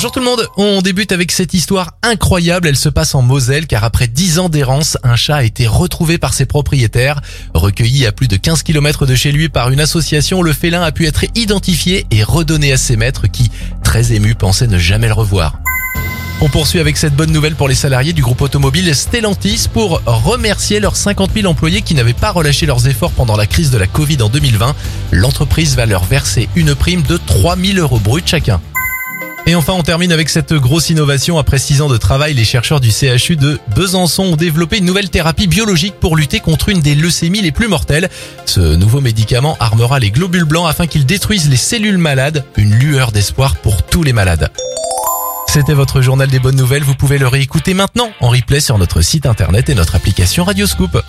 Bonjour tout le monde, on débute avec cette histoire incroyable, elle se passe en Moselle car après 10 ans d'errance, un chat a été retrouvé par ses propriétaires. Recueilli à plus de 15 km de chez lui par une association, le félin a pu être identifié et redonné à ses maîtres qui, très émus, pensaient ne jamais le revoir. On poursuit avec cette bonne nouvelle pour les salariés du groupe automobile Stellantis pour remercier leurs 50 000 employés qui n'avaient pas relâché leurs efforts pendant la crise de la Covid en 2020. L'entreprise va leur verser une prime de 3 000 euros bruts chacun. Et enfin, on termine avec cette grosse innovation. Après six ans de travail, les chercheurs du CHU de Besançon ont développé une nouvelle thérapie biologique pour lutter contre une des leucémies les plus mortelles. Ce nouveau médicament armera les globules blancs afin qu'ils détruisent les cellules malades. Une lueur d'espoir pour tous les malades. C'était votre journal des bonnes nouvelles. Vous pouvez le réécouter maintenant en replay sur notre site internet et notre application Radioscoop.